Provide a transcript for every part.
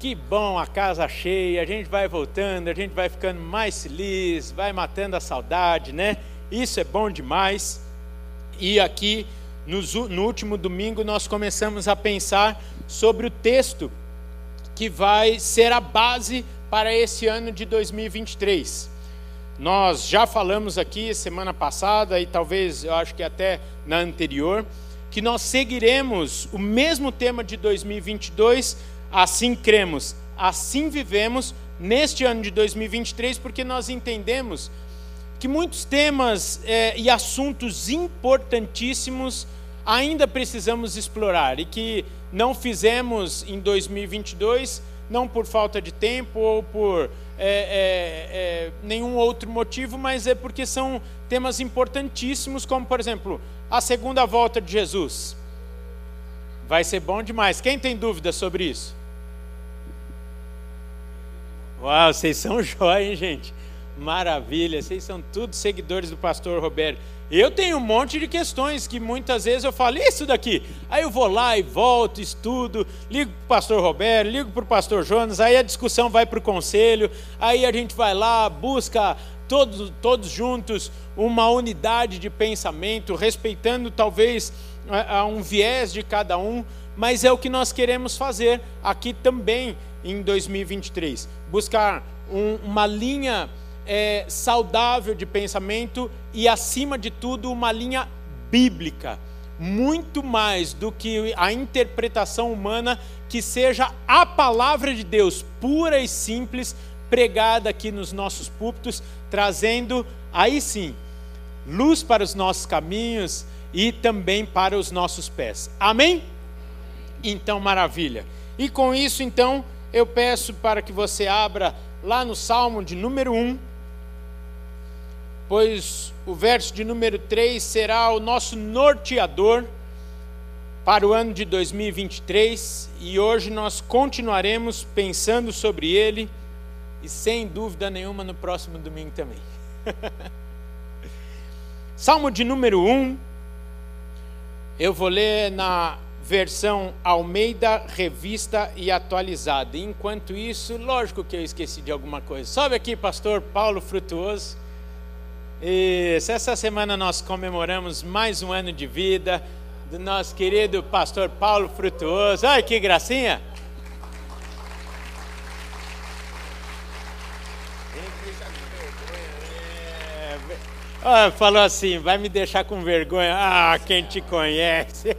Que bom, a casa cheia, a gente vai voltando, a gente vai ficando mais feliz, vai matando a saudade, né? Isso é bom demais. E aqui, no, último domingo, nós começamos a pensar sobre o texto que vai ser a base para esse ano de 2023. Nós já falamos aqui semana passada e talvez eu acho que até na anterior que nós seguiremos o mesmo tema de 2022 Assim cremos, assim vivemos neste ano de 2023, porque nós entendemos que muitos temas é, e assuntos importantíssimos ainda precisamos explorar e que não fizemos em 2022, não por falta de tempo ou por é, é, nenhum outro motivo, mas é porque são temas importantíssimos, como por exemplo a segunda volta de Jesus. Vai ser bom demais. Quem tem dúvida sobre isso? Uau, vocês são jóia, hein, gente? Maravilha, vocês são todos seguidores do pastor Roberto. Eu tenho um monte de questões que muitas vezes eu falo, isso daqui. Aí eu vou lá e volto, estudo, ligo para o pastor Roberto, ligo para o pastor Jonas, aí a discussão vai para o conselho, aí a gente vai lá, busca todos, todos juntos uma unidade de pensamento, respeitando talvez um viés de cada um, mas é o que nós queremos fazer aqui também em 2023. Buscar um, uma linha é, saudável de pensamento e, acima de tudo, uma linha bíblica. Muito mais do que a interpretação humana, que seja a palavra de Deus, pura e simples, pregada aqui nos nossos púlpitos, trazendo, aí sim, luz para os nossos caminhos e também para os nossos pés. Amém? Então, maravilha. E com isso, então, eu peço para que você abra lá no Salmo de número 1, pois o verso de número 3 será o nosso norteador para o ano de 2023 e hoje nós continuaremos pensando sobre ele e sem dúvida nenhuma no próximo domingo também. Salmo de número 1, eu vou ler na versão Almeida Revista e Atualizada. Enquanto isso, lógico que eu esqueci de alguma coisa. Sobe aqui, pastor Paulo Frutuoso. E essa semana nós comemoramos mais um ano de vida do nosso querido pastor Paulo Frutuoso. Ai, que gracinha! Ah, falou assim, vai me deixar com vergonha. Ah, quem te conhece.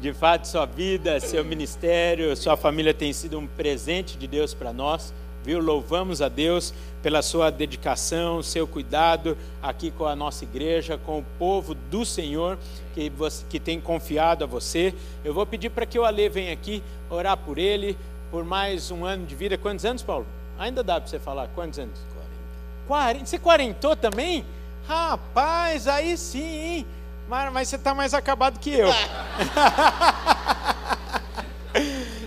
De fato, sua vida, seu ministério, sua família tem sido um presente de Deus para nós. Viu? Louvamos a Deus pela sua dedicação, seu cuidado aqui com a nossa igreja, com o povo do Senhor que, você, que tem confiado a você. Eu vou pedir para que o Ale venha aqui orar por ele, por mais um ano de vida. Quantos anos, Paulo? Ainda dá para você falar? Quantos anos? 40. Você quarentou também? Rapaz, aí sim, hein? Mas, mas você está mais acabado que eu.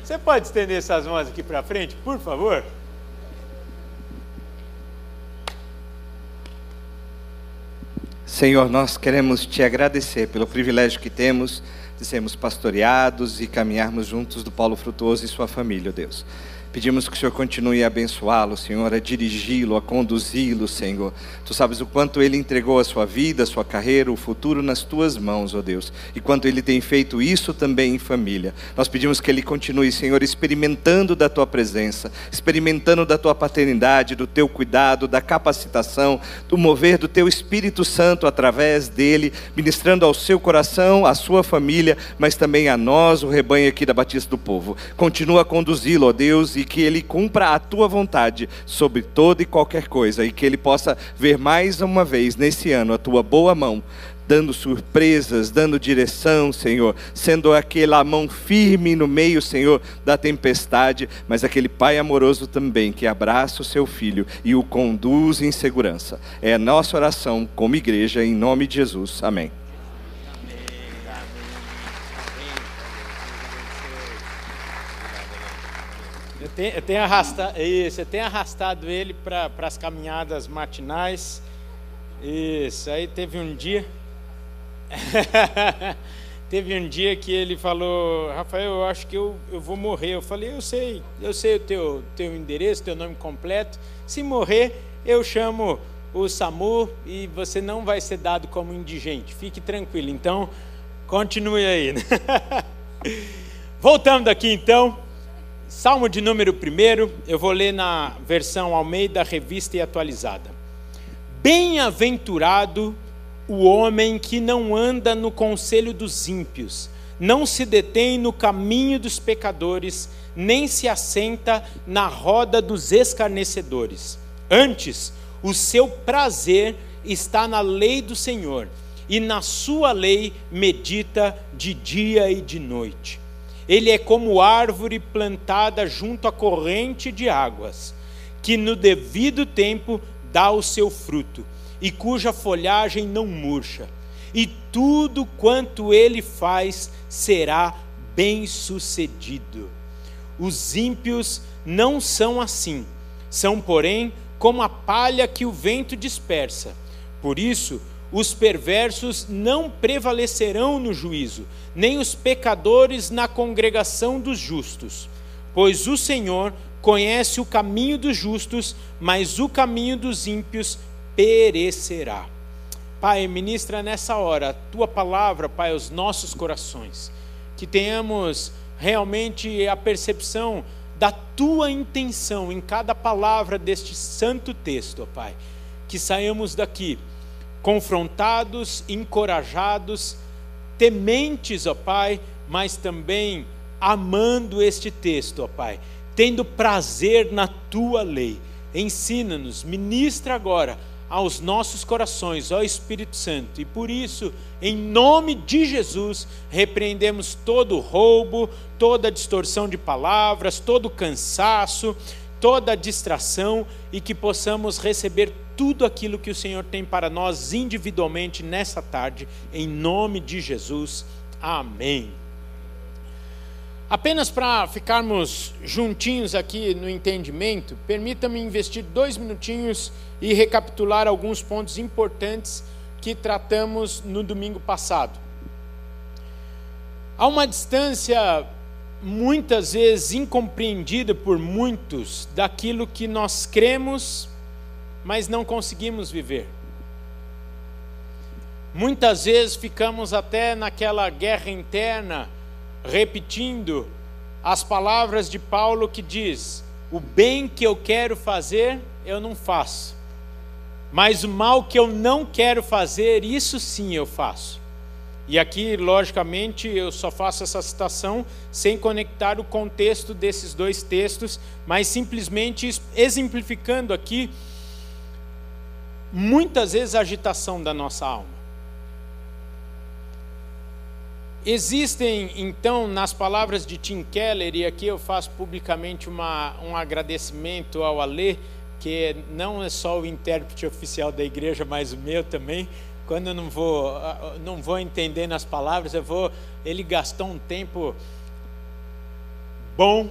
você pode estender essas mãos aqui para frente, por favor? Senhor, nós queremos te agradecer pelo privilégio que temos de sermos pastoreados e caminharmos juntos do Paulo Frutuoso e sua família, Deus. Pedimos que o Senhor continue a abençoá-lo, Senhor, a dirigi-lo, a conduzi-lo, Senhor. Tu sabes o quanto ele entregou a sua vida, a sua carreira, o futuro nas tuas mãos, ó Deus. E quanto ele tem feito isso também em família. Nós pedimos que ele continue, Senhor, experimentando da tua presença, experimentando da tua paternidade, do teu cuidado, da capacitação, do mover do teu Espírito Santo através dele, ministrando ao seu coração, à sua família, mas também a nós, o rebanho aqui da Batista do Povo. Continua a conduzi-lo, ó Deus, e que ele cumpra a tua vontade sobre toda e qualquer coisa e que ele possa ver mais uma vez nesse ano a tua boa mão dando surpresas, dando direção, Senhor, sendo aquela mão firme no meio, Senhor, da tempestade, mas aquele Pai amoroso também que abraça o seu filho e o conduz em segurança. É a nossa oração como igreja, em nome de Jesus. Amém. Tenho arrastado, isso, tenho arrastado ele para as caminhadas matinais. Isso, aí teve um dia. Teve um dia que ele falou, Rafael, eu acho que eu, eu vou morrer. Eu falei, eu sei, eu sei o teu, teu endereço, teu nome completo. Se morrer, eu chamo o SAMU e você não vai ser dado como indigente. Fique tranquilo. Então, continue aí. Voltando aqui então, Salmo de número 1, eu vou ler na versão Almeida, revista e atualizada. Bem-aventurado o homem que não anda no conselho dos ímpios, não se detém no caminho dos pecadores, nem se assenta na roda dos escarnecedores. Antes, o seu prazer está na lei do Senhor, e na sua lei medita de dia e de noite. Ele é como árvore plantada junto à corrente de águas, que no devido tempo dá o seu fruto e cuja folhagem não murcha, e tudo quanto ele faz será bem-sucedido. Os ímpios não são assim, são, porém, como a palha que o vento dispersa. Por isso, os perversos não prevalecerão no juízo, nem os pecadores na congregação dos justos. Pois o Senhor conhece o caminho dos justos, mas o caminho dos ímpios perecerá. Pai, ministra nessa hora a tua palavra, Pai, aos nossos corações. Que tenhamos realmente a percepção da tua intenção em cada palavra deste santo texto, Pai. Que saiamos daqui confrontados, encorajados, tementes, ó Pai, mas também amando este texto, ó Pai, tendo prazer na tua lei. Ensina-nos, ministra agora aos nossos corações, ó Espírito Santo. E por isso, em nome de Jesus, repreendemos todo roubo, toda distorção de palavras, todo cansaço, toda distração e que possamos receber tudo aquilo que o Senhor tem para nós individualmente nessa tarde, em nome de Jesus. Amém. Apenas para ficarmos juntinhos aqui no entendimento, permita-me investir dois minutinhos e recapitular alguns pontos importantes que tratamos no domingo passado. Há uma distância muitas vezes incompreendida por muitos daquilo que nós cremos, mas não conseguimos viver. Muitas vezes ficamos até naquela guerra interna repetindo as palavras de Paulo que diz: O bem que eu quero fazer, eu não faço. Mas o mal que eu não quero fazer, isso sim eu faço. E aqui, logicamente, eu só faço essa citação sem conectar o contexto desses dois textos, mas simplesmente exemplificando aqui muitas vezes a agitação da nossa alma. Existem, então, nas palavras de Tim Keller, e aqui eu faço publicamente uma, um agradecimento ao Alê, que não é só o intérprete oficial da igreja, mas o meu também. Quando eu não vou, não vou entendendo as palavras, eu vou. Ele gastou um tempo bom,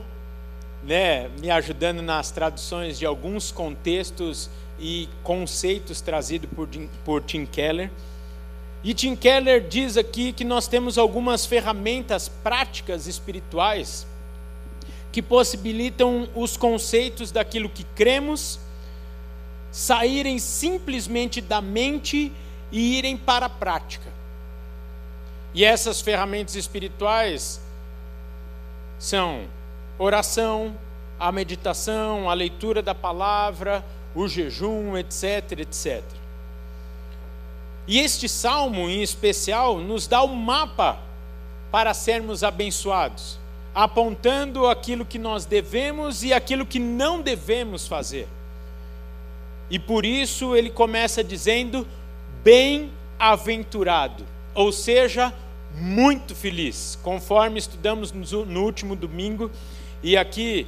né, me ajudando nas traduções de alguns contextos e conceitos trazidos por, por Tim Keller. E Tim Keller diz aqui que nós temos algumas ferramentas práticas espirituais que possibilitam os conceitos daquilo que cremos saírem simplesmente da mente e irem para a prática. E essas ferramentas espirituais são oração, a meditação, a leitura da palavra, o jejum, etc, etc. E este salmo, em especial, nos dá um mapa para sermos abençoados, apontando aquilo que nós devemos e aquilo que não devemos fazer. E por isso ele começa dizendo: bem-aventurado, ou seja, muito feliz, conforme estudamos no último domingo. E aqui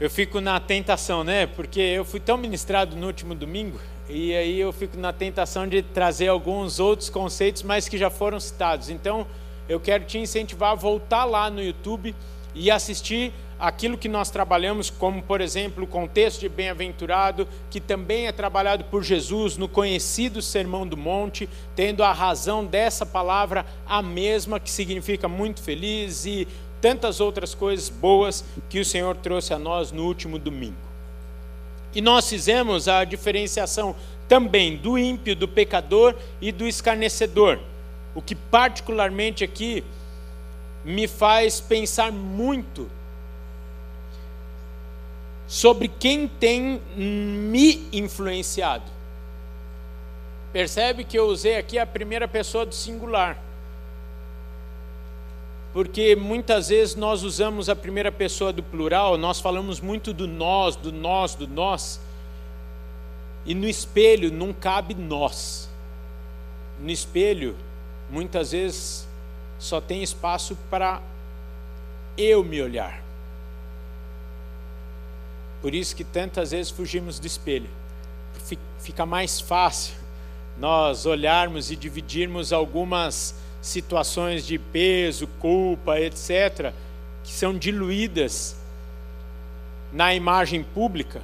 eu fico na tentação, né? Porque eu fui tão ministrado no último domingo e aí eu fico na tentação de trazer alguns outros conceitos, mas que já foram citados. Então, eu quero te incentivar a voltar lá no YouTube e assistir aquilo que nós trabalhamos, como por exemplo o contexto de bem-aventurado, que também é trabalhado por Jesus no conhecido Sermão do Monte, tendo a razão dessa palavra a mesma, que significa muito feliz, e tantas outras coisas boas que o Senhor trouxe a nós no último domingo. E nós fizemos a diferenciação também do ímpio, do pecador e do escarnecedor, o que particularmente aqui me faz pensar muito sobre quem tem me influenciado. Percebe que eu usei aqui a primeira pessoa do singular. Porque muitas vezes nós usamos a primeira pessoa do plural, nós falamos muito do nós, do nós, do nós. E no espelho não cabe nós. No espelho, muitas vezes só tem espaço para eu me olhar. Por isso que tantas vezes fugimos do espelho. Fica mais fácil nós olharmos e dividirmos algumas situações de peso, culpa, etc., que são diluídas na imagem pública,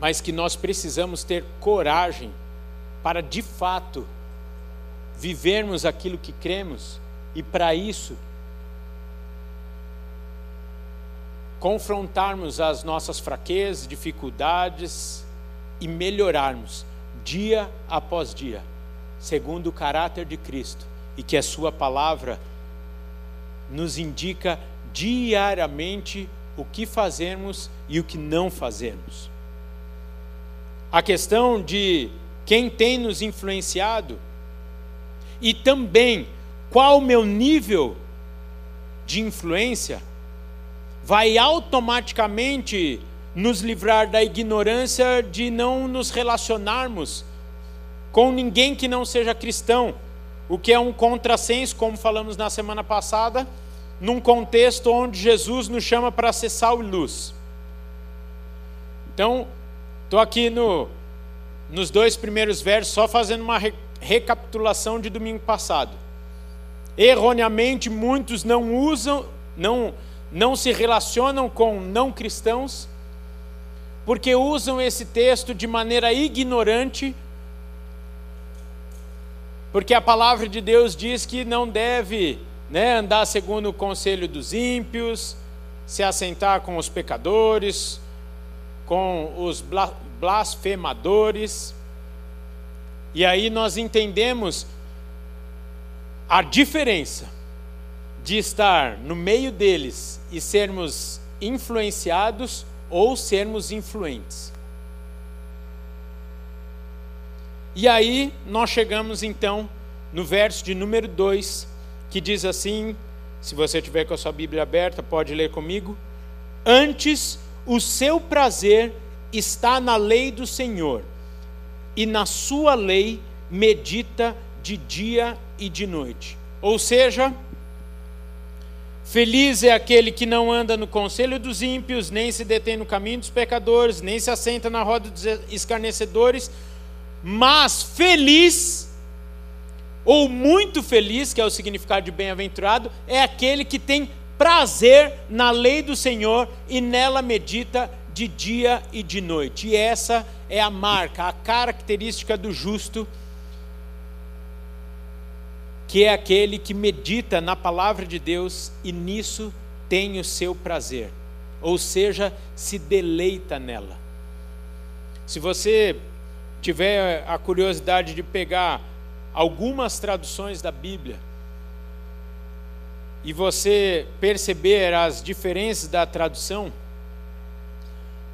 mas que nós precisamos ter coragem para de fato vivermos aquilo que cremos e para isso confrontarmos as nossas fraquezas, dificuldades e melhorarmos dia após dia, segundo o caráter de Cristo, e que a Sua palavra nos indica diariamente o que fazemos e o que não fazemos. A questão de quem tem nos influenciado e também qual o meu nível de influência vai automaticamente nos livrar da ignorância de não nos relacionarmos com ninguém que não seja cristão, o que é um contrassenso, como falamos na semana passada, num contexto onde Jesus nos chama para ser sal e luz. Então, estou aqui no, nos dois primeiros versos, só fazendo uma re, recapitulação de domingo passado. Erroneamente, muitos não usam, não não se relacionam com não cristãos, porque usam esse texto de maneira ignorante, porque a palavra de Deus diz que não deve né, andar segundo o conselho dos ímpios, se assentar com os pecadores, com os blasfemadores. E aí nós entendemos a diferença de estar no meio deles e sermos influenciados ou sermos influentes. E aí nós chegamos então no verso de número 2, que diz assim: se você tiver com a sua Bíblia aberta, pode ler comigo. Antes o seu prazer está na lei do Senhor, e na sua lei medita de dia e de noite. Ou seja, Feliz é aquele que não anda no conselho dos ímpios, nem se detém no caminho dos pecadores, nem se assenta na roda dos escarnecedores, mas feliz, ou muito feliz, que é o significado de bem-aventurado, é aquele que tem prazer na lei do Senhor e nela medita de dia e de noite. E essa é a marca, a característica do justo que é aquele que medita na palavra de Deus e nisso tem o seu prazer, ou seja, se deleita nela. Se você tiver a curiosidade de pegar algumas traduções da Bíblia e você perceber as diferenças da tradução,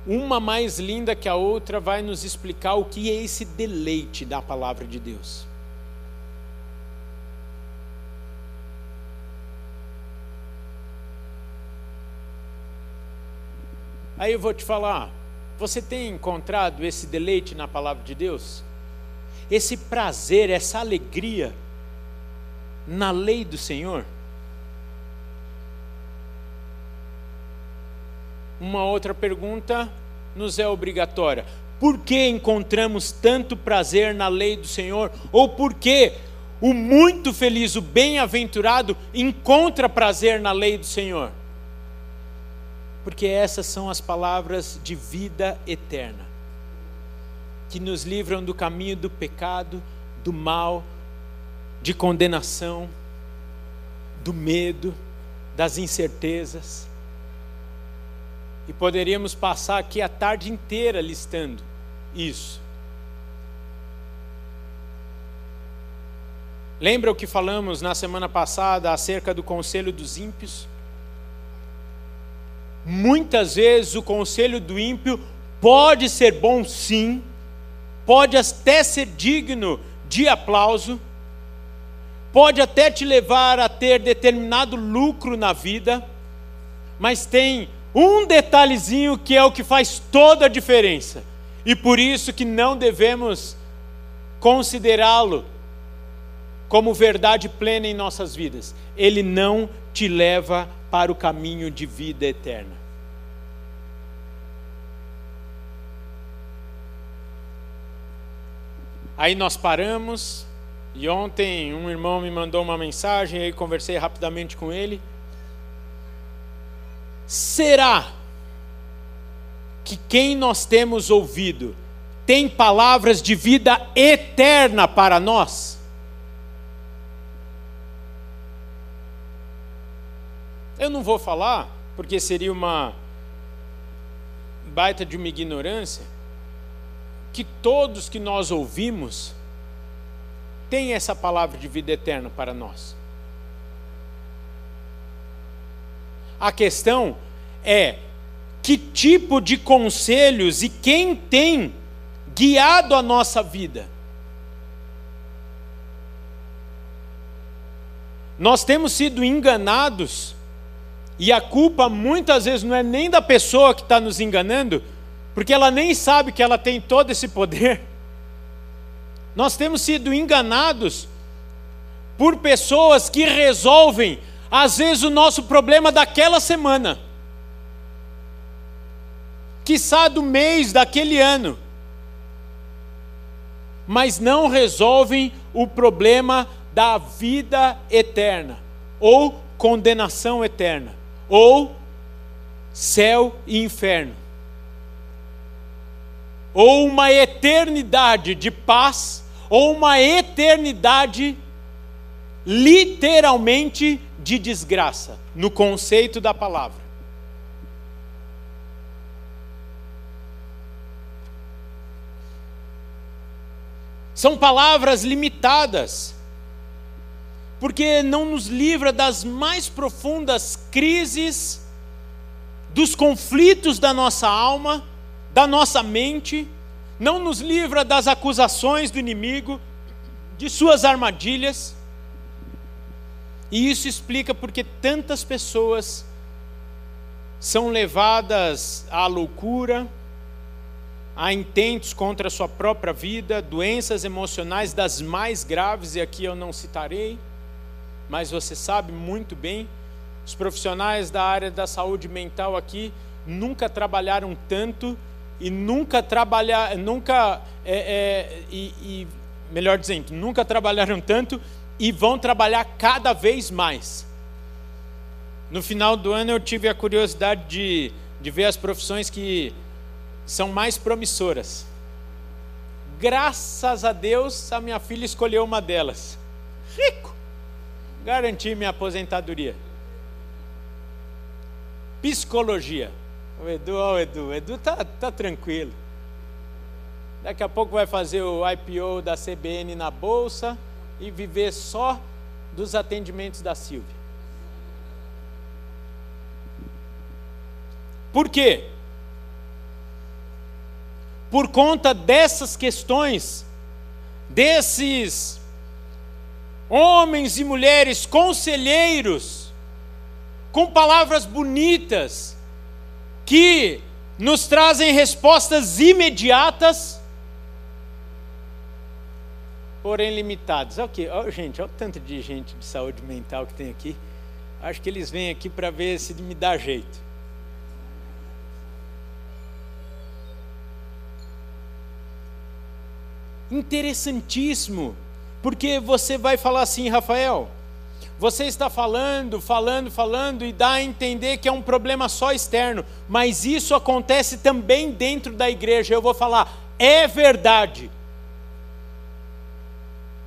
uma mais linda que a outra vai nos explicar o que é esse deleite da palavra de Deus. Aí eu vou te falar, você tem encontrado esse deleite na palavra de Deus? Esse prazer, essa alegria na lei do Senhor? Uma outra pergunta nos é obrigatória. Por que encontramos tanto prazer na lei do Senhor? Ou por que o muito feliz, o bem-aventurado, encontra prazer na lei do Senhor. Porque essas são as palavras de vida eterna, que nos livram do caminho do pecado, do mal, de condenação, do medo, das incertezas. E poderíamos passar aqui a tarde inteira listando isso. Lembra o que falamos na semana passada acerca do conselho dos ímpios? Muitas vezes o conselho do ímpio pode ser bom, sim, pode até ser digno de aplauso, pode até te levar a ter determinado lucro na vida, mas tem um detalhezinho que é o que faz toda a diferença. E por isso que não devemos considerá-lo como verdade plena em nossas vidas. Ele não te leva para o caminho de vida eterna. Aí nós paramos, e ontem um irmão me mandou uma mensagem, aí conversei rapidamente com ele. Será que quem nós temos ouvido tem palavras de vida eterna para nós? Eu não vou falar, porque seria uma baita de uma ignorância, que todos que nós ouvimos têm essa palavra de vida eterna para nós. A questão é que tipo de conselhos e quem tem guiado a nossa vida. Nós temos sido enganados, e a culpa muitas vezes não é nem da pessoa que está nos enganando, porque ela nem sabe que ela tem todo esse poder. Nós temos sido enganados por pessoas que resolvem às vezes o nosso problema daquela semana, quiçá do mês, daquele ano, mas não resolvem o problema da vida eterna, ou condenação eterna, ou céu e inferno, ou uma eternidade de paz, ou uma eternidade literalmente de desgraça, no conceito da palavra. São palavras limitadas, porque não nos livra das mais profundas crises, dos conflitos da nossa alma, da nossa mente, não nos livra das acusações do inimigo, de suas armadilhas. E isso explica porque tantas pessoas são levadas à loucura, a intentos contra a sua própria vida, doenças emocionais das mais graves, e aqui eu não citarei, mas você sabe muito bem, os profissionais da área da saúde mental aqui nunca trabalharam tanto e nunca trabalhar, nunca é, é, e, e melhor dizendo, nunca trabalharam tanto e vão trabalhar cada vez mais. No final do ano eu tive a curiosidade de, de ver as profissões que são mais promissoras. Graças a Deus, a minha filha escolheu uma delas. Rico! Garanti minha aposentadoria. Psicologia. O Edu, o Edu, o Edu tá, tá tranquilo. Daqui a pouco vai fazer o IPO da CBN na bolsa e viver só dos atendimentos da Silvia. Por quê? Por conta dessas questões, desses homens e mulheres conselheiros, com palavras bonitas, que nos trazem respostas imediatas porém limitados. Ok, oh, gente, olha o tanto de gente de saúde mental que tem aqui. Acho que eles vêm aqui para ver se me dá jeito. Interessantíssimo Porque você vai falar assim, Rafael, você está falando, falando, falando e dá a entender que é um problema só externo, mas isso acontece também dentro da igreja. Eu vou falar, é verdade.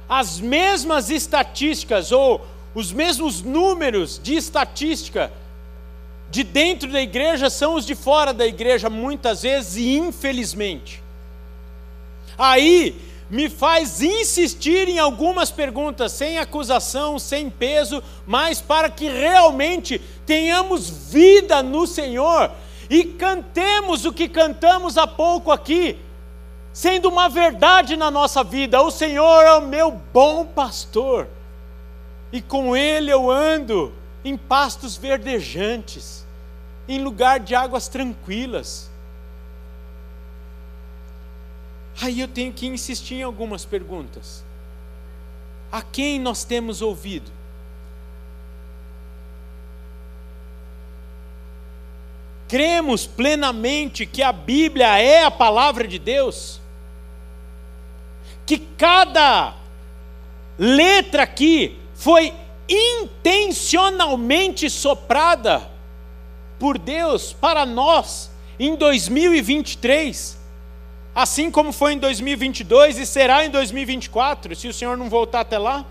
As mesmas estatísticas ou os mesmos números de estatística de dentro da igreja são os de fora da igreja, muitas vezes, e infelizmente. Aí me faz insistir em algumas perguntas, sem acusação, sem peso, mas para que realmente tenhamos vida no Senhor e cantemos o que cantamos há pouco aqui, sendo uma verdade na nossa vida: o Senhor é o meu bom pastor, e com Ele eu ando em pastos verdejantes, em lugar de águas tranquilas. Aí eu tenho que insistir em algumas perguntas. A quem nós temos ouvido? Cremos plenamente que a Bíblia é a palavra de Deus? Que cada letra aqui foi intencionalmente soprada por Deus para nós em 2023? Assim como foi em 2022 e será em 2024, se o Senhor não voltar até lá?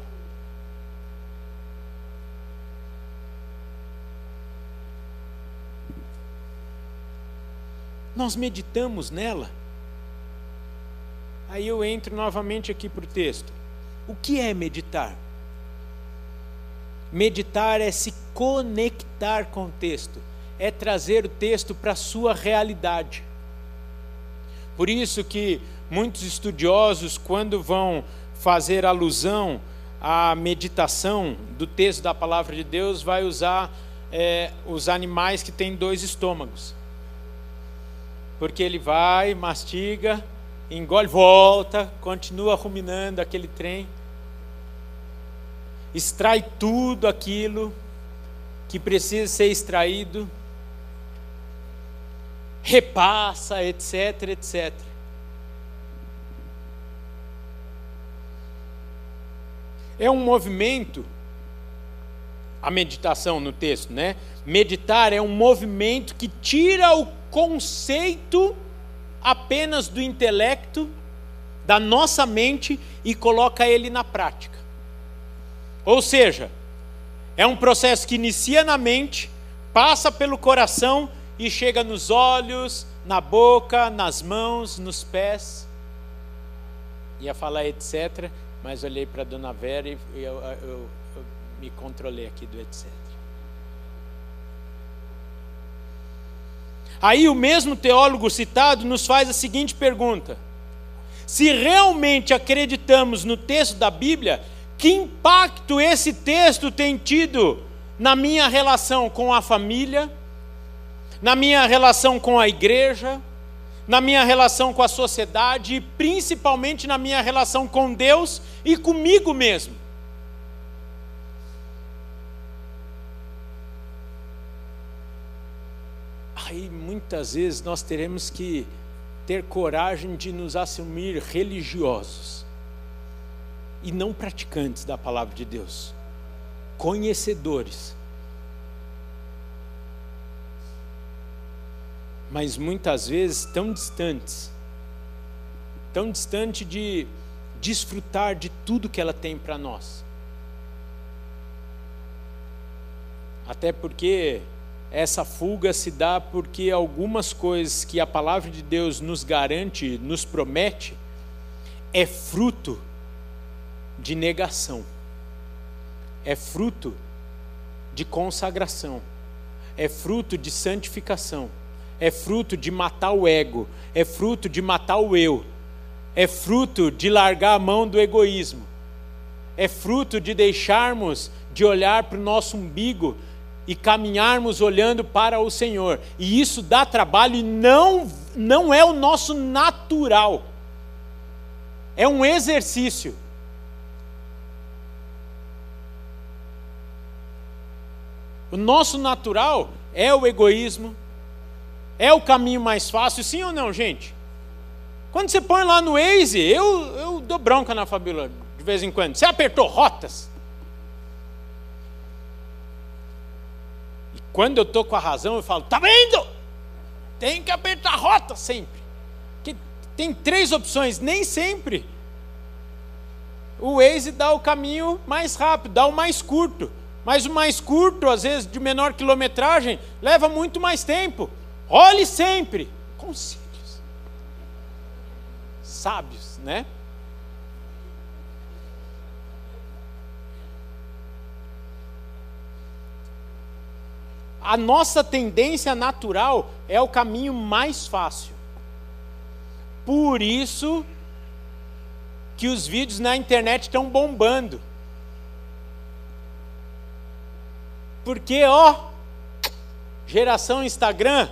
Nós meditamos nela. Aí eu entro novamente aqui para o texto. O que é meditar? Meditar é se conectar com o texto, é trazer o texto para a sua realidade. Por isso que muitos estudiosos, quando vão fazer alusão à meditação do texto da palavra de Deus, vai usar é, os animais que têm dois estômagos. Porque ele vai, mastiga, engole, volta, continua ruminando aquele trem, extrai tudo aquilo que precisa ser extraído repassa, etc, etc. É um movimento, a meditação no texto, né? Meditar é um movimento que tira o conceito apenas do intelecto, da nossa mente e coloca ele na prática. Ou seja, é um processo que inicia na mente, passa pelo coração e chega nos olhos, na boca, nas mãos, nos pés. Ia falar etc., mas olhei para dona Vera e eu, eu, eu, eu me controlei aqui do etc. Aí o mesmo teólogo citado nos faz a seguinte pergunta: se realmente acreditamos no texto da Bíblia, que impacto esse texto tem tido na minha relação com a família, na minha relação com a igreja, na minha relação com a sociedade e principalmente na minha relação com Deus e comigo mesmo. Aí muitas vezes nós teremos que ter coragem de nos assumir religiosos e não praticantes da palavra de Deus, conhecedores mas muitas vezes tão distantes tão distante de desfrutar de tudo que ela tem para nós. Até porque essa fuga se dá porque algumas coisas que a palavra de Deus nos garante, nos promete, é fruto de negação, é fruto de consagração, é fruto de santificação é fruto de matar o ego, é fruto de matar o eu, é fruto de largar a mão do egoísmo, é fruto de deixarmos de olhar para o nosso umbigo e caminharmos olhando para o Senhor. E isso dá trabalho e não, não é o nosso natural, é um exercício. O nosso natural é o egoísmo, é o caminho mais fácil, sim ou não, gente? Quando você põe lá no Waze, eu, eu dou bronca na Fabíola de vez em quando. Você apertou rotas? E quando eu estou com a razão, eu falo, tá vendo? Tem que apertar rota sempre. Que tem três opções, nem sempre. O Waze dá o caminho mais rápido, dá o mais curto. Mas o mais curto, às vezes de menor quilometragem, leva muito mais tempo. Olhe sempre. Conselhos. Sábios, né? A nossa tendência natural é o caminho mais fácil. Por isso que os vídeos na internet estão bombando. Porque, ó, geração Instagram,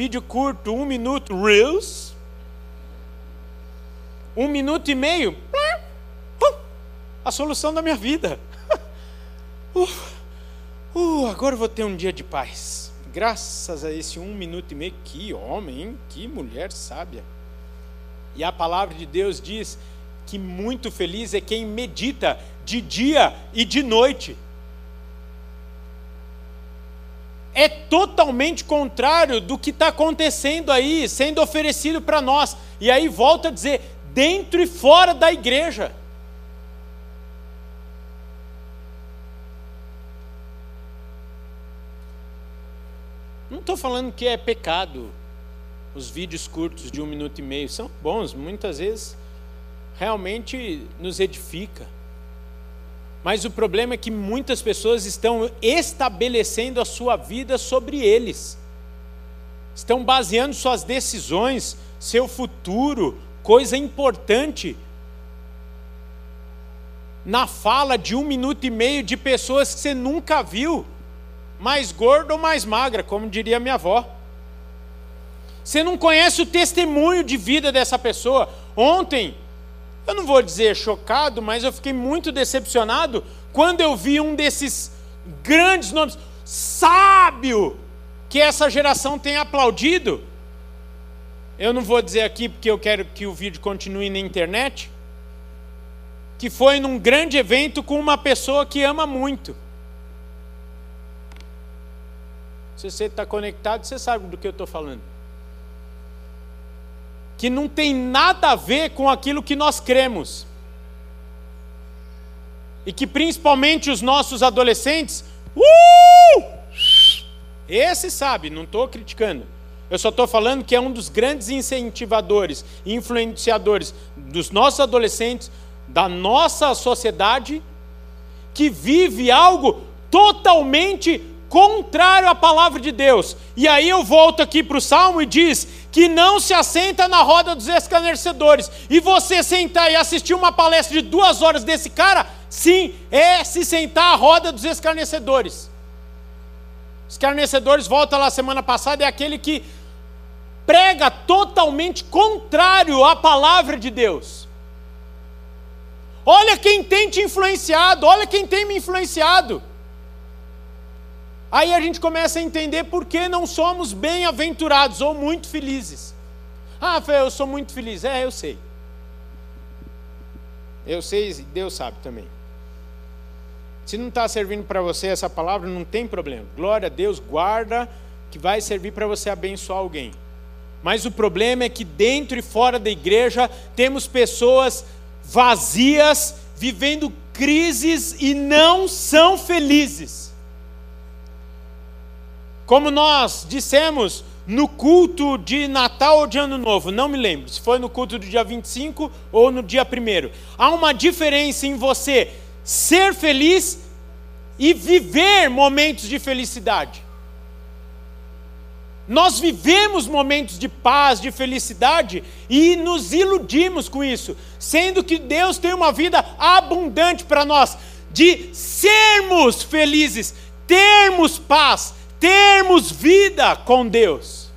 vídeo curto, um minuto, Reels, um minuto e meio, a solução da minha vida. Uh, uh, agora eu vou ter um dia de paz. Graças a esse um minuto e meio, que homem, hein? que mulher sábia. E a palavra de Deus diz que muito feliz é quem medita de dia e de noite. É totalmente contrário do que está acontecendo aí, sendo oferecido para nós. E aí volta a dizer, dentro e fora da igreja. Não estou falando que é pecado os vídeos curtos de um minuto e meio, são bons, muitas vezes realmente nos edifica. Mas o problema é que muitas pessoas estão estabelecendo a sua vida sobre eles, estão baseando suas decisões, seu futuro, coisa importante, na fala de um minuto e meio de pessoas que você nunca viu, mais gorda ou mais magra, como diria minha avó. Você não conhece o testemunho de vida dessa pessoa. Ontem, eu não vou dizer chocado, mas eu fiquei muito decepcionado quando eu vi um desses grandes nomes, sábio, que essa geração tem aplaudido. Eu não vou dizer aqui porque eu quero que o vídeo continue na internet. Que foi num grande evento com uma pessoa que ama muito. Se você está conectado, você sabe do que eu estou falando que não tem nada a ver com aquilo que nós cremos. E que principalmente os nossos adolescentes, uh! Esse sabe, não estou criticando. Eu só estou falando que é um dos grandes incentivadores influenciadores dos nossos adolescentes, da nossa sociedade, que vive algo totalmente contrário à palavra de Deus. E aí eu volto aqui para o Salmo e diz que não se assenta na roda dos escarnecedores. E você sentar e assistir uma palestra de duas horas desse cara, sim, é se sentar à roda dos escarnecedores. Escarnecedores, volta lá semana passada, é aquele que prega totalmente contrário à palavra de Deus. Olha quem tem te influenciado, olha quem tem me influenciado. Aí a gente começa a entender por que não somos bem-aventurados ou muito felizes. Ah, eu sou muito feliz. É, eu sei. Eu sei, Deus sabe também. Se não está servindo para você essa palavra, não tem problema. Glória a Deus, guarda que vai servir para você abençoar alguém. Mas o problema é que dentro e fora da igreja temos pessoas vazias, vivendo crises e não são felizes. Como nós dissemos no culto de Natal ou de Ano Novo, não me lembro se foi no culto do dia 25 ou no dia 1. Há uma diferença em você ser feliz e viver momentos de felicidade. Nós vivemos momentos de paz, de felicidade e nos iludimos com isso, sendo que Deus tem uma vida abundante para nós, de sermos felizes, termos paz, termos vida com Deus.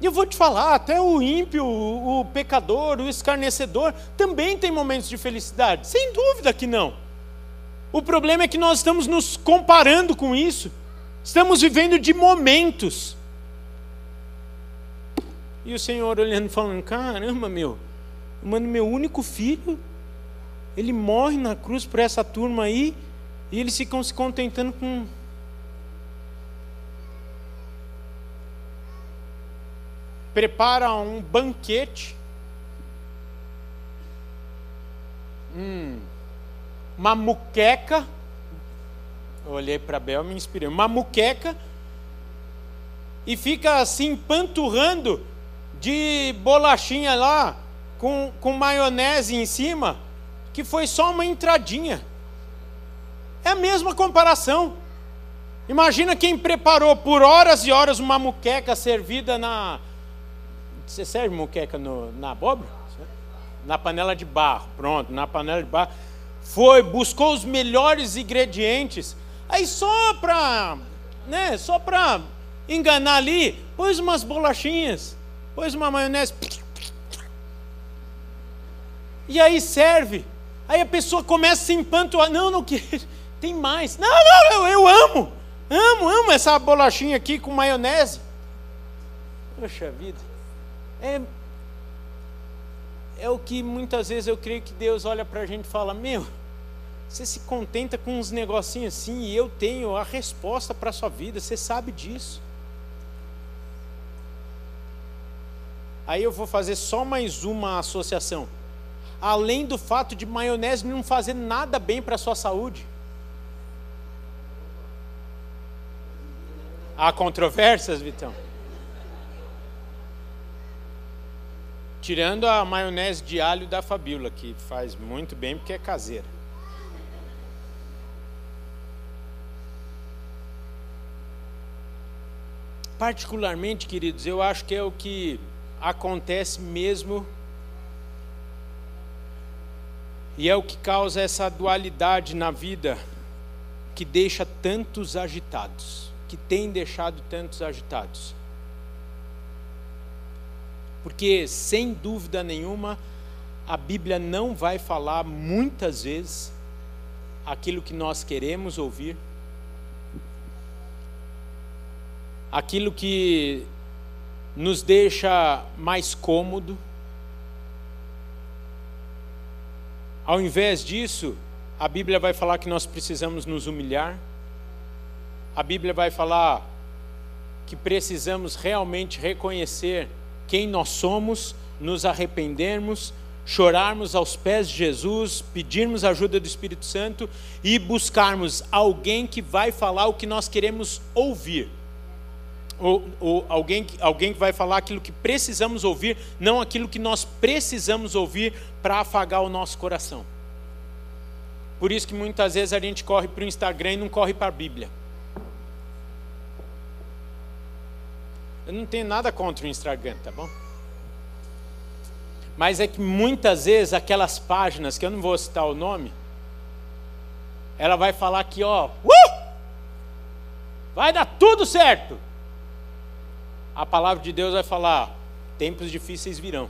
E eu vou te falar, até o ímpio, o pecador, o escarnecedor, também tem momentos de felicidade, sem dúvida que não. O problema é que nós estamos nos comparando com isso, estamos vivendo de momentos. E o Senhor olhando falando: caramba, meu, mano, meu único filho, ele morre na cruz por essa turma aí, e eles ficam se contentando com. Prepara um banquete. Hum, uma muqueca. Olhei para Bel me inspirei. Uma muqueca. E fica assim, panturrando de bolachinha lá, com, com maionese em cima, que foi só uma entradinha. É a mesma comparação. Imagina quem preparou por horas e horas uma muqueca servida na. Você serve muqueca no, na abóbora? Na panela de barro, pronto, na panela de barro. Foi, buscou os melhores ingredientes. Aí só para, né, só para enganar ali, pôs umas bolachinhas pôs uma maionese. E aí serve. Aí a pessoa começa a se empantuar. Não, não quero. Tem mais. Não, não, eu, eu amo. Amo, amo essa bolachinha aqui com maionese. Poxa vida. É, é o que muitas vezes eu creio que Deus olha para a gente e fala: Meu, você se contenta com uns negocinhos assim e eu tenho a resposta para a sua vida, você sabe disso. Aí eu vou fazer só mais uma associação. Além do fato de maionese não fazer nada bem para a sua saúde. Há controvérsias, Vitão? Tirando a maionese de alho da Fabíola, que faz muito bem porque é caseira. Particularmente, queridos, eu acho que é o que acontece mesmo. E é o que causa essa dualidade na vida que deixa tantos agitados, que tem deixado tantos agitados. Porque, sem dúvida nenhuma, a Bíblia não vai falar muitas vezes aquilo que nós queremos ouvir, aquilo que nos deixa mais cômodo. Ao invés disso, a Bíblia vai falar que nós precisamos nos humilhar. A Bíblia vai falar que precisamos realmente reconhecer quem nós somos, nos arrependermos, chorarmos aos pés de Jesus, pedirmos ajuda do Espírito Santo e buscarmos alguém que vai falar o que nós queremos ouvir ou, ou alguém, alguém que vai falar aquilo que precisamos ouvir, não aquilo que nós precisamos ouvir para afagar o nosso coração. Por isso que muitas vezes a gente corre para o Instagram e não corre para a Bíblia. Eu não tenho nada contra o Instagram, tá bom? Mas é que muitas vezes aquelas páginas, que eu não vou citar o nome, ela vai falar que, ó, uh! vai dar tudo certo a palavra de Deus vai falar: tempos difíceis virão.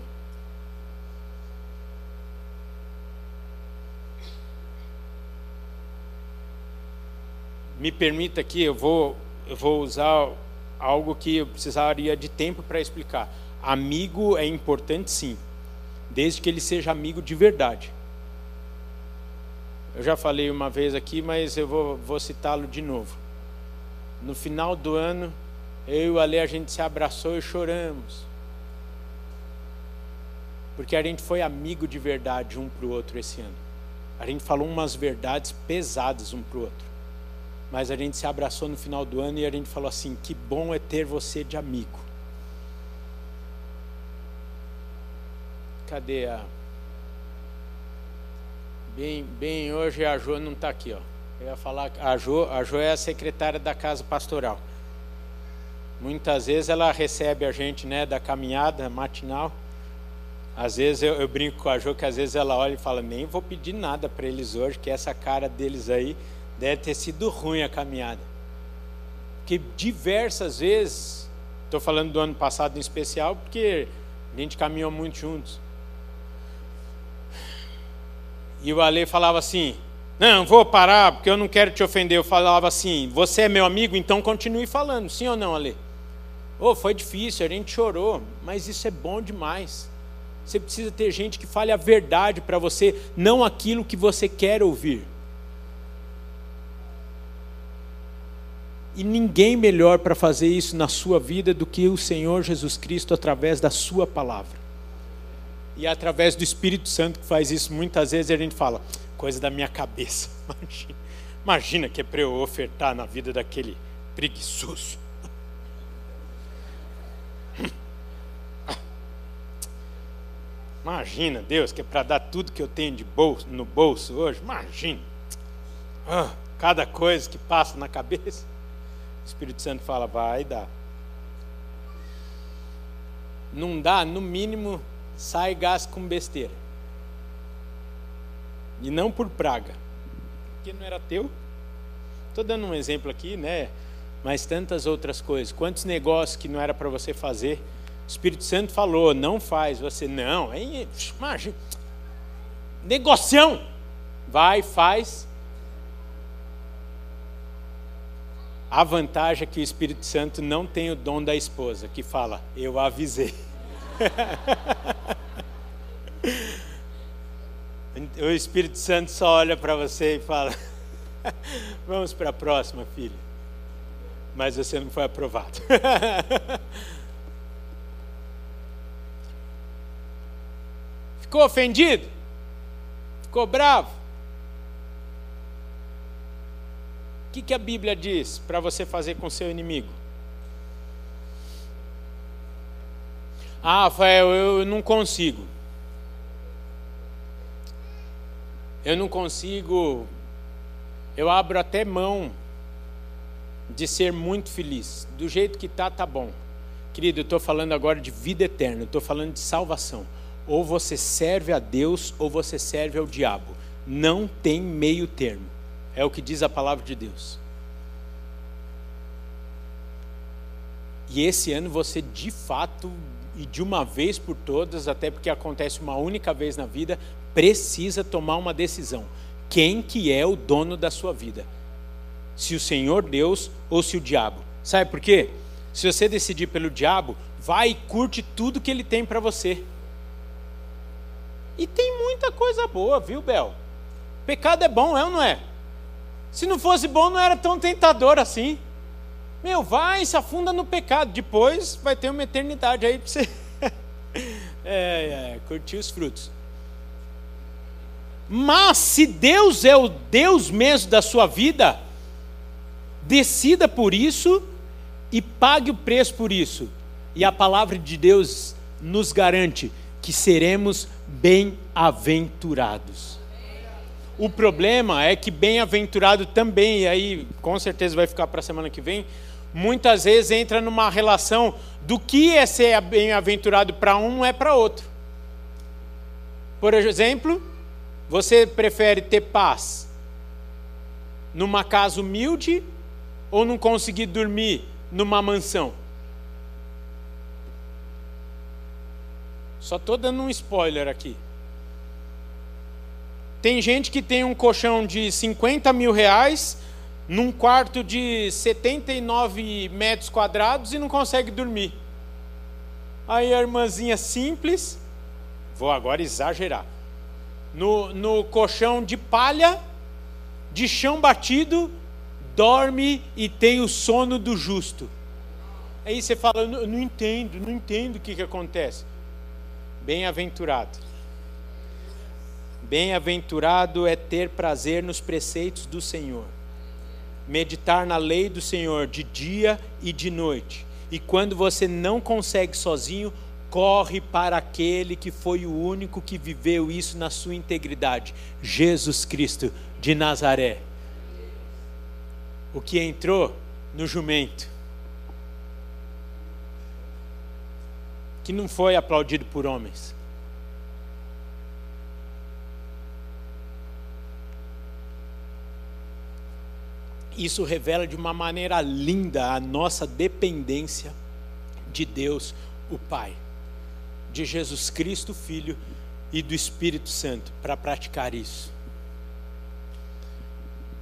Me permita aqui, eu vou, eu vou usar algo que eu precisaria de tempo para explicar. Amigo é importante sim, desde que ele seja amigo de verdade. Eu já falei uma vez aqui, mas eu vou, vou citá-lo de novo. No final do ano, eu e o Ale, a gente se abraçou e choramos. Porque a gente foi amigo de verdade um para o outro esse ano. A gente falou umas verdades pesadas um para o outro. Mas a gente se abraçou no final do ano e a gente falou assim: que bom é ter você de amigo. Cadê a. Bem, bem hoje a Jo não está aqui, ó. Eu ia falar, a Jo, a Jo é a secretária da casa pastoral. Muitas vezes ela recebe a gente né, da caminhada matinal. Às vezes eu, eu brinco com a Jo que às vezes ela olha e fala: Nem vou pedir nada para eles hoje, que essa cara deles aí deve ter sido ruim a caminhada. Porque diversas vezes, estou falando do ano passado em especial, porque a gente caminhou muito juntos. E o Ale falava assim: Não, vou parar porque eu não quero te ofender. Eu falava assim: Você é meu amigo, então continue falando, sim ou não, Ale? Oh, foi difícil, a gente chorou, mas isso é bom demais. Você precisa ter gente que fale a verdade para você, não aquilo que você quer ouvir. E ninguém melhor para fazer isso na sua vida do que o Senhor Jesus Cristo através da Sua palavra. E é através do Espírito Santo que faz isso. Muitas vezes a gente fala, coisa da minha cabeça. Imagina, imagina que é para eu ofertar na vida daquele preguiçoso. Imagina, Deus, que é para dar tudo que eu tenho de bolso, no bolso hoje. Imagina. Ah, cada coisa que passa na cabeça. Espírito Santo fala, vai dar. Não dá, no mínimo, sai gás com besteira. E não por praga. Porque não era teu. Estou dando um exemplo aqui, né? Mas tantas outras coisas. Quantos negócios que não era para você fazer o Espírito Santo falou, não faz. Você, não, imagina. Negocião. Vai, faz. A vantagem é que o Espírito Santo não tem o dom da esposa, que fala, eu avisei. o Espírito Santo só olha para você e fala: Vamos para a próxima, filho. Mas você não foi aprovado. Ficou ofendido? Ficou bravo? O que, que a Bíblia diz para você fazer com seu inimigo? Ah, Rafael, eu não consigo. Eu não consigo. Eu abro até mão de ser muito feliz. Do jeito que está, tá bom. Querido, eu estou falando agora de vida eterna, estou falando de salvação. Ou você serve a Deus ou você serve ao diabo. Não tem meio termo. É o que diz a palavra de Deus. E esse ano você de fato e de uma vez por todas, até porque acontece uma única vez na vida, precisa tomar uma decisão. Quem que é o dono da sua vida? Se o Senhor Deus ou se o diabo? Sabe por quê? Se você decidir pelo diabo, vai e curte tudo que ele tem para você. E tem muita coisa boa, viu, Bel? Pecado é bom, é ou não é? Se não fosse bom, não era tão tentador assim. Meu, vai, se afunda no pecado. Depois vai ter uma eternidade aí para você é, é, curtir os frutos. Mas se Deus é o Deus mesmo da sua vida, decida por isso e pague o preço por isso. E a palavra de Deus nos garante que seremos bem-aventurados. O problema é que bem-aventurado também, e aí com certeza vai ficar para a semana que vem, muitas vezes entra numa relação do que é ser bem-aventurado para um é para outro. Por exemplo, você prefere ter paz numa casa humilde ou não conseguir dormir numa mansão? Só estou dando um spoiler aqui. Tem gente que tem um colchão de 50 mil reais num quarto de 79 metros quadrados e não consegue dormir. Aí a irmãzinha simples, vou agora exagerar, no, no colchão de palha, de chão batido, dorme e tem o sono do justo. Aí você fala, eu não entendo, não entendo o que, que acontece. Bem-aventurado. Bem-aventurado é ter prazer nos preceitos do Senhor, meditar na lei do Senhor de dia e de noite. E quando você não consegue sozinho, corre para aquele que foi o único que viveu isso na sua integridade, Jesus Cristo de Nazaré. O que entrou no jumento que não foi aplaudido por homens. Isso revela de uma maneira linda a nossa dependência de Deus, o Pai, de Jesus Cristo, Filho e do Espírito Santo, para praticar isso.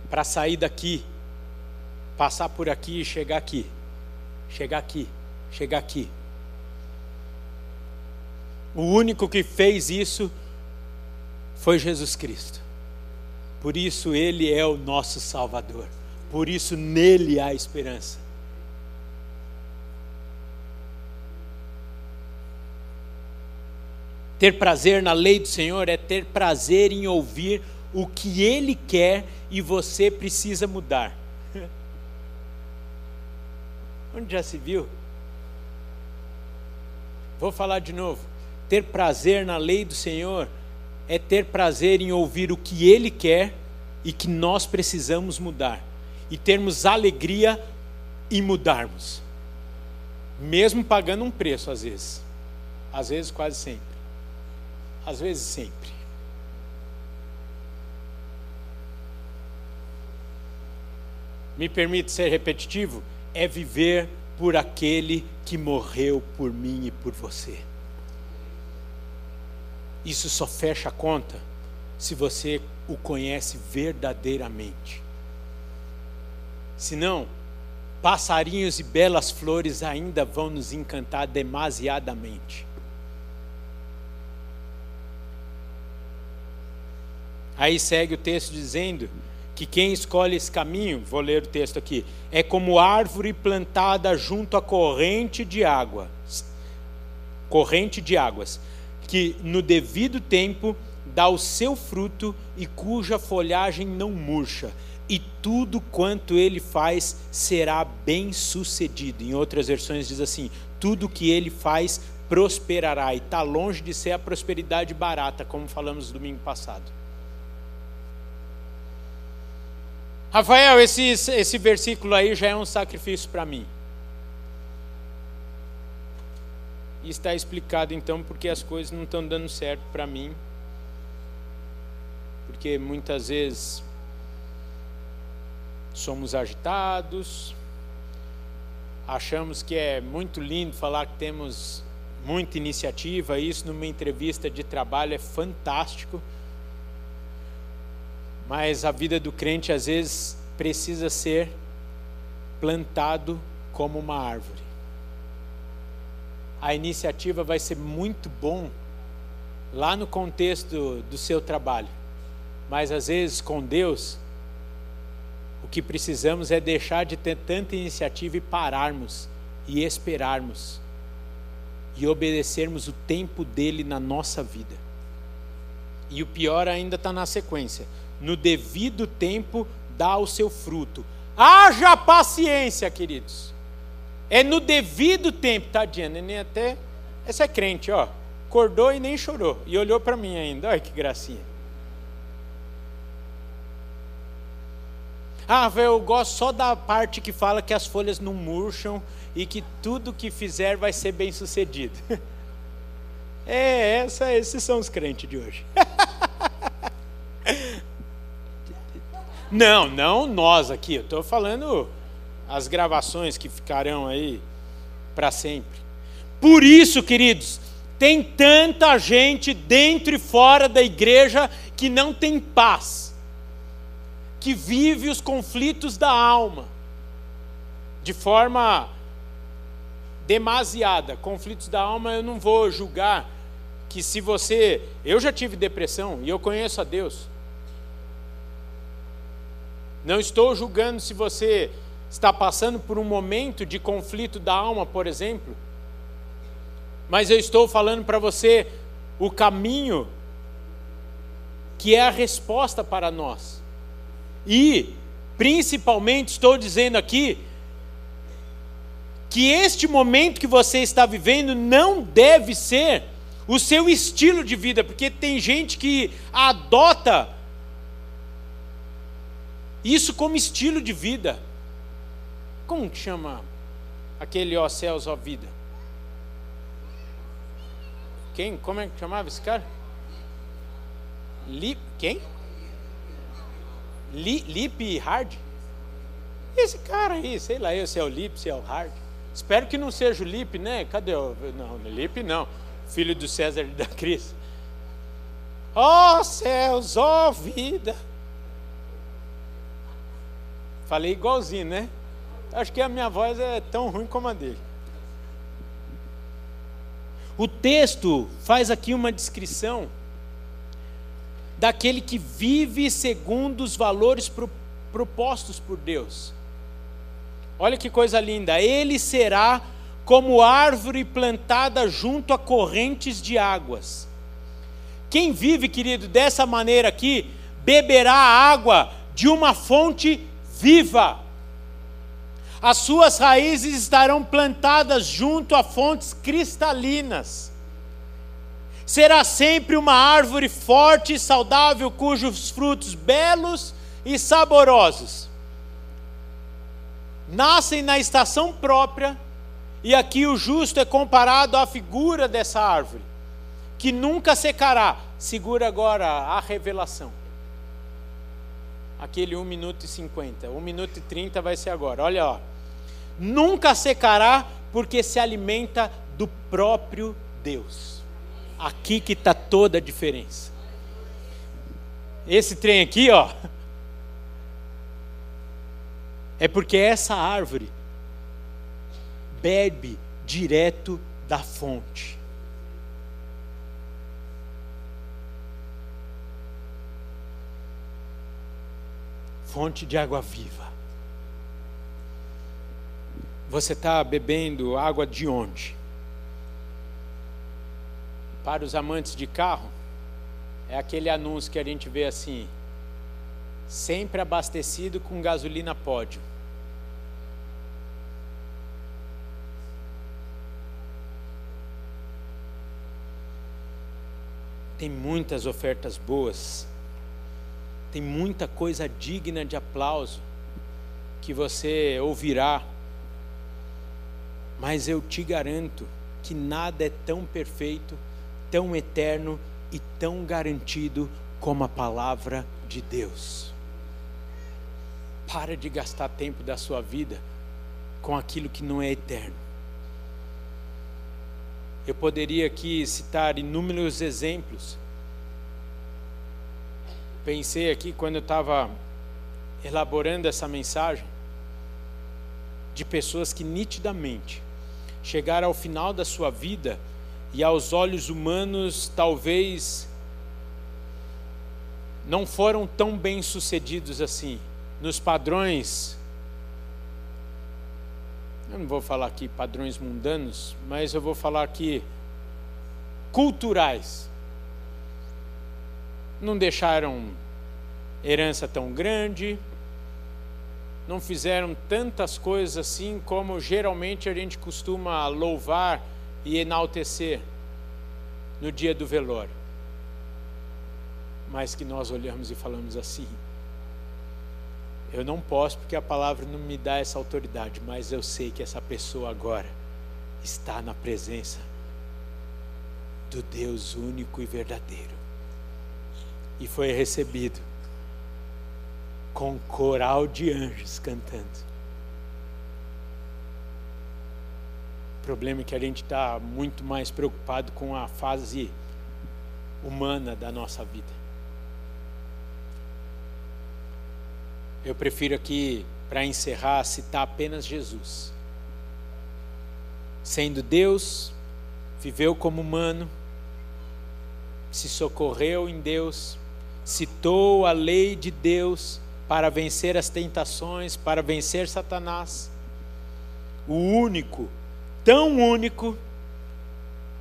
Para sair daqui, passar por aqui e chegar aqui. Chegar aqui chegar aqui. O único que fez isso foi Jesus Cristo. Por isso ele é o nosso Salvador. Por isso nele há esperança. Ter prazer na lei do Senhor é ter prazer em ouvir o que Ele quer e você precisa mudar. Onde já se viu? Vou falar de novo. Ter prazer na lei do Senhor é ter prazer em ouvir o que Ele quer e que nós precisamos mudar. E termos alegria em mudarmos. Mesmo pagando um preço, às vezes. Às vezes, quase sempre. Às vezes, sempre. Me permite ser repetitivo? É viver por aquele que morreu por mim e por você. Isso só fecha a conta se você o conhece verdadeiramente. Senão, passarinhos e belas flores ainda vão nos encantar demasiadamente. Aí segue o texto dizendo que quem escolhe esse caminho, vou ler o texto aqui, é como árvore plantada junto à corrente de água, corrente de águas, que no devido tempo dá o seu fruto e cuja folhagem não murcha, e tudo quanto ele faz será bem sucedido. Em outras versões diz assim: tudo que ele faz prosperará, e está longe de ser a prosperidade barata, como falamos domingo passado. Rafael, esse, esse versículo aí já é um sacrifício para mim. E está explicado então porque as coisas não estão dando certo para mim. Porque muitas vezes somos agitados, achamos que é muito lindo falar que temos muita iniciativa, isso numa entrevista de trabalho é fantástico mas a vida do crente às vezes precisa ser plantado como uma árvore. A iniciativa vai ser muito bom lá no contexto do seu trabalho, mas às vezes com Deus o que precisamos é deixar de ter tanta iniciativa e pararmos e esperarmos e obedecermos o tempo dele na nossa vida. E o pior ainda está na sequência no devido tempo dá o seu fruto. Haja paciência, queridos. É no devido tempo, tadinha, neném até. Essa é crente, ó. Acordou e nem chorou. E olhou para mim ainda. Olha que gracinha. Ah, eu gosto só da parte que fala que as folhas não murcham e que tudo que fizer vai ser bem sucedido. É, essa, esses são os crentes de hoje. Não, não nós aqui. Eu estou falando as gravações que ficarão aí para sempre. Por isso, queridos, tem tanta gente dentro e fora da igreja que não tem paz, que vive os conflitos da alma de forma demasiada. Conflitos da alma eu não vou julgar que se você, eu já tive depressão e eu conheço a Deus. Não estou julgando se você está passando por um momento de conflito da alma, por exemplo. Mas eu estou falando para você o caminho que é a resposta para nós. E, principalmente, estou dizendo aqui que este momento que você está vivendo não deve ser o seu estilo de vida, porque tem gente que adota isso como estilo de vida. Como chama aquele ó céus, ó vida? Quem? Como é que chamava esse cara? Lip, quem? Li, Lip Hard? Esse cara aí, sei lá se é o Lip, se é o Hard. Espero que não seja o Lip, né? Cadê o. Não, Lip não. Filho do César e da Cris. Oh, céus, oh, vida. Falei igualzinho, né? Acho que a minha voz é tão ruim como a dele. O texto faz aqui uma descrição daquele que vive segundo os valores propostos por Deus. Olha que coisa linda! Ele será como árvore plantada junto a correntes de águas. Quem vive, querido, dessa maneira aqui, beberá água de uma fonte viva. As suas raízes estarão plantadas junto a fontes cristalinas. Será sempre uma árvore forte e saudável, cujos frutos belos e saborosos nascem na estação própria, e aqui o justo é comparado à figura dessa árvore, que nunca secará. Segura agora a revelação. Aquele 1 minuto e 50. 1 minuto e 30 vai ser agora. Olha, ó. Nunca secará, porque se alimenta do próprio Deus. Aqui que está toda a diferença. Esse trem aqui, ó, é porque essa árvore bebe direto da fonte. Fonte de água viva. Você está bebendo água de onde? Para os amantes de carro, é aquele anúncio que a gente vê assim: sempre abastecido com gasolina pódio. Tem muitas ofertas boas, tem muita coisa digna de aplauso que você ouvirá, mas eu te garanto que nada é tão perfeito, tão eterno e tão garantido como a palavra de Deus. Para de gastar tempo da sua vida com aquilo que não é eterno. Eu poderia aqui citar inúmeros exemplos. Pensei aqui quando eu estava elaborando essa mensagem de pessoas que nitidamente chegaram ao final da sua vida e aos olhos humanos talvez não foram tão bem sucedidos assim nos padrões, eu não vou falar aqui padrões mundanos, mas eu vou falar aqui culturais. Não deixaram herança tão grande, não fizeram tantas coisas assim como geralmente a gente costuma louvar e enaltecer no dia do velório. Mas que nós olhamos e falamos assim: eu não posso porque a palavra não me dá essa autoridade, mas eu sei que essa pessoa agora está na presença do Deus único e verdadeiro. E foi recebido com coral de anjos cantando. Problema é que a gente está muito mais preocupado com a fase humana da nossa vida. Eu prefiro aqui, para encerrar, citar apenas Jesus. Sendo Deus, viveu como humano, se socorreu em Deus, citou a lei de Deus para vencer as tentações, para vencer Satanás. O único, tão único,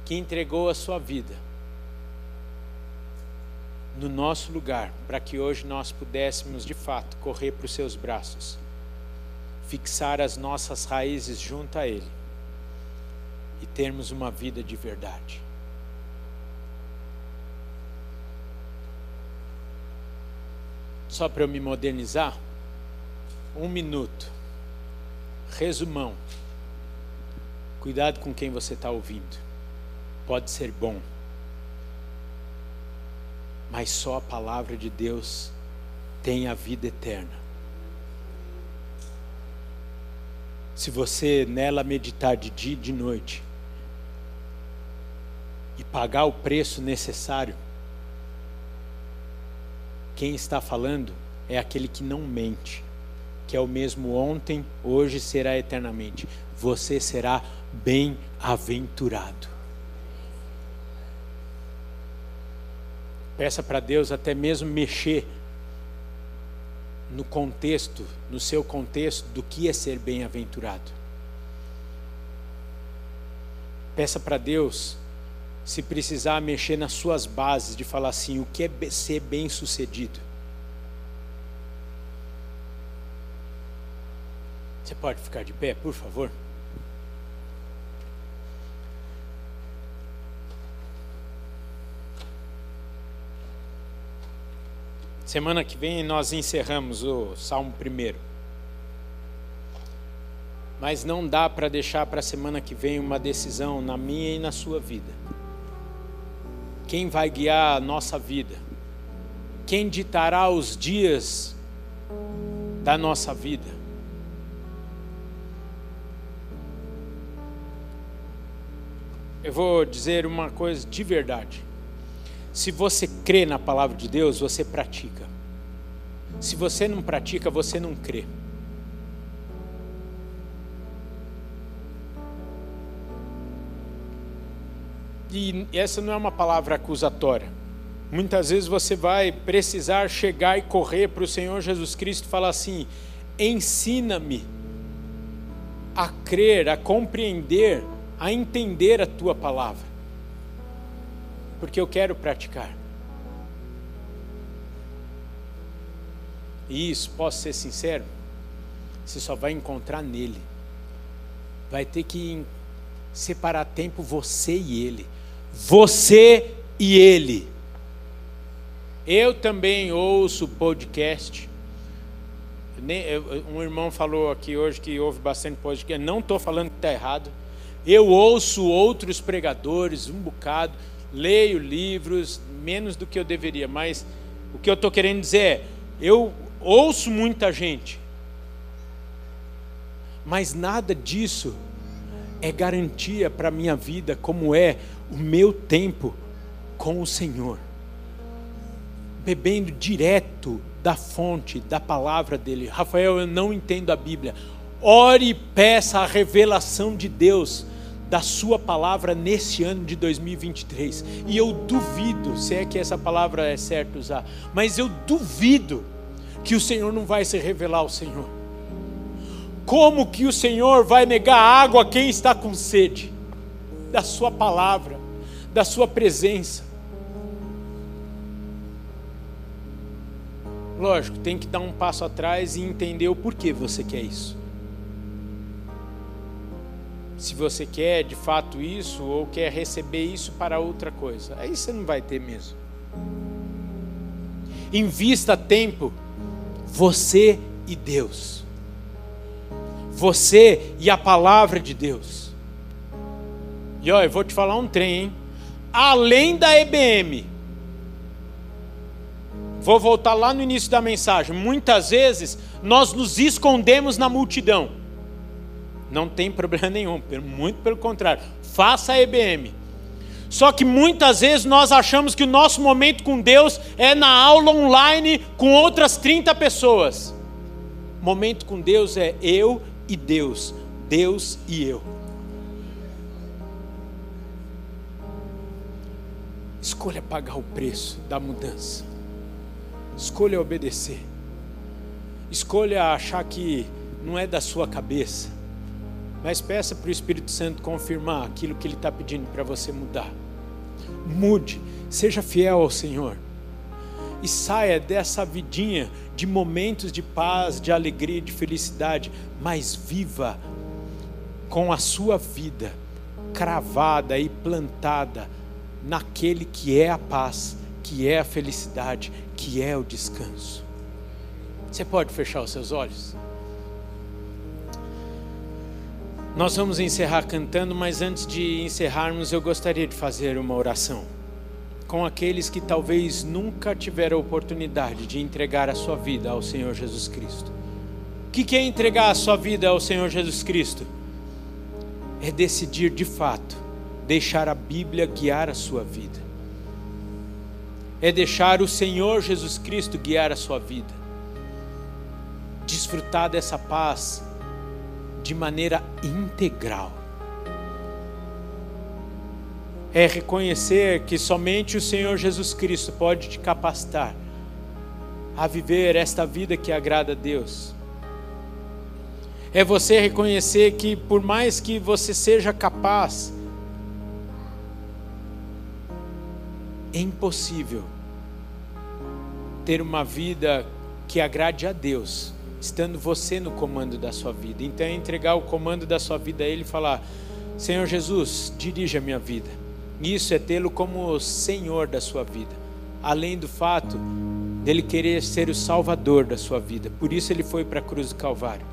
que entregou a sua vida no nosso lugar, para que hoje nós pudéssemos de fato correr para os seus braços, fixar as nossas raízes junto a Ele e termos uma vida de verdade. Só para eu me modernizar, um minuto, resumão. Cuidado com quem você está ouvindo, pode ser bom mas só a palavra de Deus tem a vida eterna. Se você nela meditar de dia e de noite e pagar o preço necessário, quem está falando é aquele que não mente, que é o mesmo ontem, hoje será eternamente. Você será bem-aventurado. Peça para Deus até mesmo mexer no contexto, no seu contexto, do que é ser bem-aventurado. Peça para Deus, se precisar mexer nas suas bases, de falar assim: o que é ser bem-sucedido? Você pode ficar de pé, por favor? Semana que vem nós encerramos o Salmo primeiro. Mas não dá para deixar para a semana que vem uma decisão na minha e na sua vida. Quem vai guiar a nossa vida? Quem ditará os dias da nossa vida? Eu vou dizer uma coisa de verdade. Se você crê na palavra de Deus, você pratica. Se você não pratica, você não crê. E essa não é uma palavra acusatória. Muitas vezes você vai precisar chegar e correr para o Senhor Jesus Cristo e falar assim: ensina-me a crer, a compreender a entender a tua palavra, porque eu quero praticar. E isso, posso ser sincero, você só vai encontrar nele. Vai ter que separar tempo você e ele. Você e ele. Eu também ouço podcast. Um irmão falou aqui hoje que ouve bastante podcast. Não estou falando que está errado. Eu ouço outros pregadores um bocado, leio livros, menos do que eu deveria, mas o que eu estou querendo dizer é: eu ouço muita gente, mas nada disso é garantia para a minha vida, como é o meu tempo com o Senhor, bebendo direto da fonte, da palavra dele. Rafael, eu não entendo a Bíblia. Ore e peça a revelação de Deus da Sua palavra nesse ano de 2023. E eu duvido, se é que essa palavra é certo usar, mas eu duvido que o Senhor não vai se revelar ao Senhor. Como que o Senhor vai negar água a quem está com sede? Da Sua palavra, da Sua presença. Lógico, tem que dar um passo atrás e entender o porquê você quer isso se você quer de fato isso ou quer receber isso para outra coisa. Aí você não vai ter mesmo. Invista tempo, você e Deus. Você e a palavra de Deus. E olha, eu vou te falar um trem, hein? Além da EBM, vou voltar lá no início da mensagem. Muitas vezes nós nos escondemos na multidão. Não tem problema nenhum, muito pelo contrário. Faça a EBM. Só que muitas vezes nós achamos que o nosso momento com Deus é na aula online com outras 30 pessoas. Momento com Deus é eu e Deus, Deus e eu. Escolha pagar o preço da mudança. Escolha obedecer. Escolha achar que não é da sua cabeça mas peça para o Espírito Santo confirmar aquilo que Ele está pedindo para você mudar. Mude, seja fiel ao Senhor. E saia dessa vidinha de momentos de paz, de alegria, de felicidade, mas viva com a sua vida cravada e plantada naquele que é a paz, que é a felicidade, que é o descanso. Você pode fechar os seus olhos? Nós vamos encerrar cantando, mas antes de encerrarmos, eu gostaria de fazer uma oração com aqueles que talvez nunca tiveram a oportunidade de entregar a sua vida ao Senhor Jesus Cristo. O que é entregar a sua vida ao Senhor Jesus Cristo? É decidir de fato deixar a Bíblia guiar a sua vida. É deixar o Senhor Jesus Cristo guiar a sua vida. Desfrutar dessa paz de maneira integral. é reconhecer que somente o Senhor Jesus Cristo pode te capacitar a viver esta vida que agrada a Deus. É você reconhecer que, por mais que você seja capaz, é impossível ter uma vida que agrade a Deus, estando você no comando da sua vida. Então, é entregar o comando da sua vida a Ele e falar: Senhor Jesus, dirija a minha vida. Isso é tê-lo como Senhor da sua vida, além do fato dele querer ser o Salvador da sua vida. Por isso ele foi para a cruz do Calvário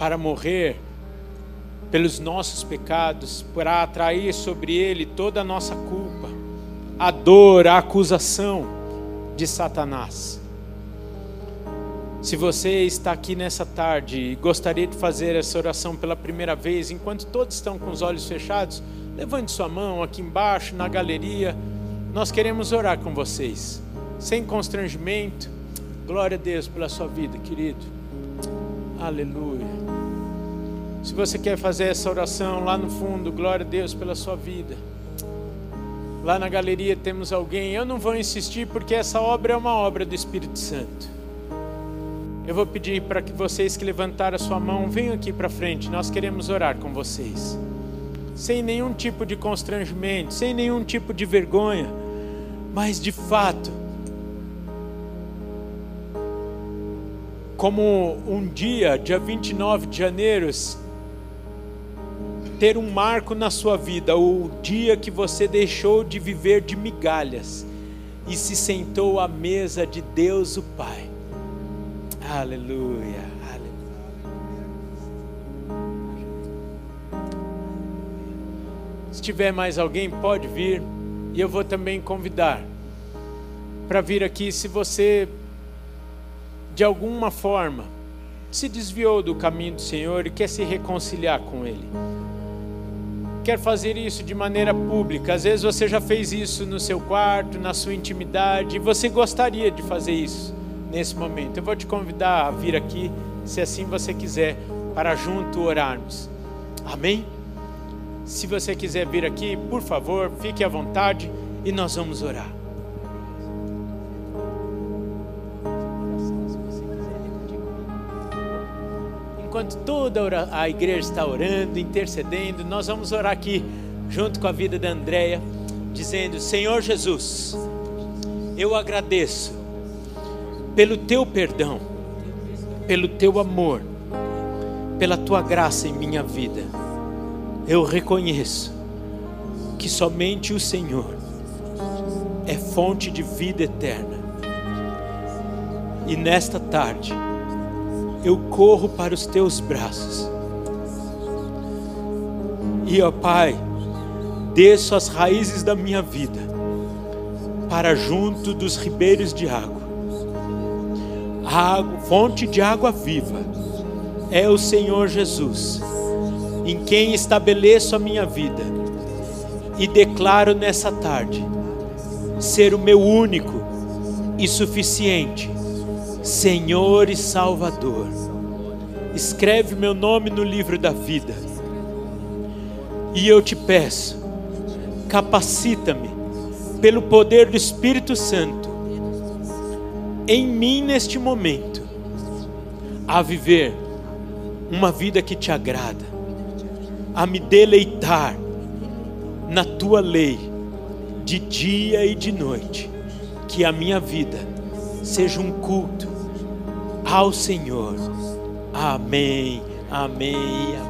para morrer pelos nossos pecados, para atrair sobre ele toda a nossa culpa, a dor, a acusação de Satanás. Se você está aqui nessa tarde e gostaria de fazer essa oração pela primeira vez, enquanto todos estão com os olhos fechados, levante sua mão aqui embaixo, na galeria. Nós queremos orar com vocês, sem constrangimento. Glória a Deus pela sua vida, querido. Aleluia. Se você quer fazer essa oração lá no fundo, glória a Deus pela sua vida. Lá na galeria temos alguém. Eu não vou insistir porque essa obra é uma obra do Espírito Santo. Eu vou pedir para que vocês que levantaram a sua mão venham aqui para frente. Nós queremos orar com vocês. Sem nenhum tipo de constrangimento, sem nenhum tipo de vergonha, mas de fato, como um dia, dia 29 de janeiro, ter um marco na sua vida, o dia que você deixou de viver de migalhas e se sentou à mesa de Deus o Pai. Aleluia, Se tiver mais alguém, pode vir. E eu vou também convidar para vir aqui se você, de alguma forma, se desviou do caminho do Senhor e quer se reconciliar com Ele. Quer fazer isso de maneira pública. Às vezes você já fez isso no seu quarto, na sua intimidade, e você gostaria de fazer isso nesse momento. Eu vou te convidar a vir aqui, se assim você quiser, para junto orarmos. Amém? Se você quiser vir aqui, por favor, fique à vontade e nós vamos orar. Enquanto toda a igreja está orando, intercedendo, nós vamos orar aqui junto com a vida da Andréia, dizendo: Senhor Jesus, eu agradeço pelo teu perdão, pelo teu amor, pela tua graça em minha vida. Eu reconheço que somente o Senhor é fonte de vida eterna. E nesta tarde, eu corro para os teus braços. E ó Pai, desço as raízes da minha vida para junto dos ribeiros de água água, fonte de água viva, é o Senhor Jesus, em quem estabeleço a minha vida e declaro nessa tarde ser o meu único e suficiente Senhor e Salvador. Escreve meu nome no livro da vida. E eu te peço, capacita-me pelo poder do Espírito Santo em mim neste momento a viver uma vida que te agrada, a me deleitar na tua lei de dia e de noite, que a minha vida seja um culto ao Senhor. Amém, amém, amém.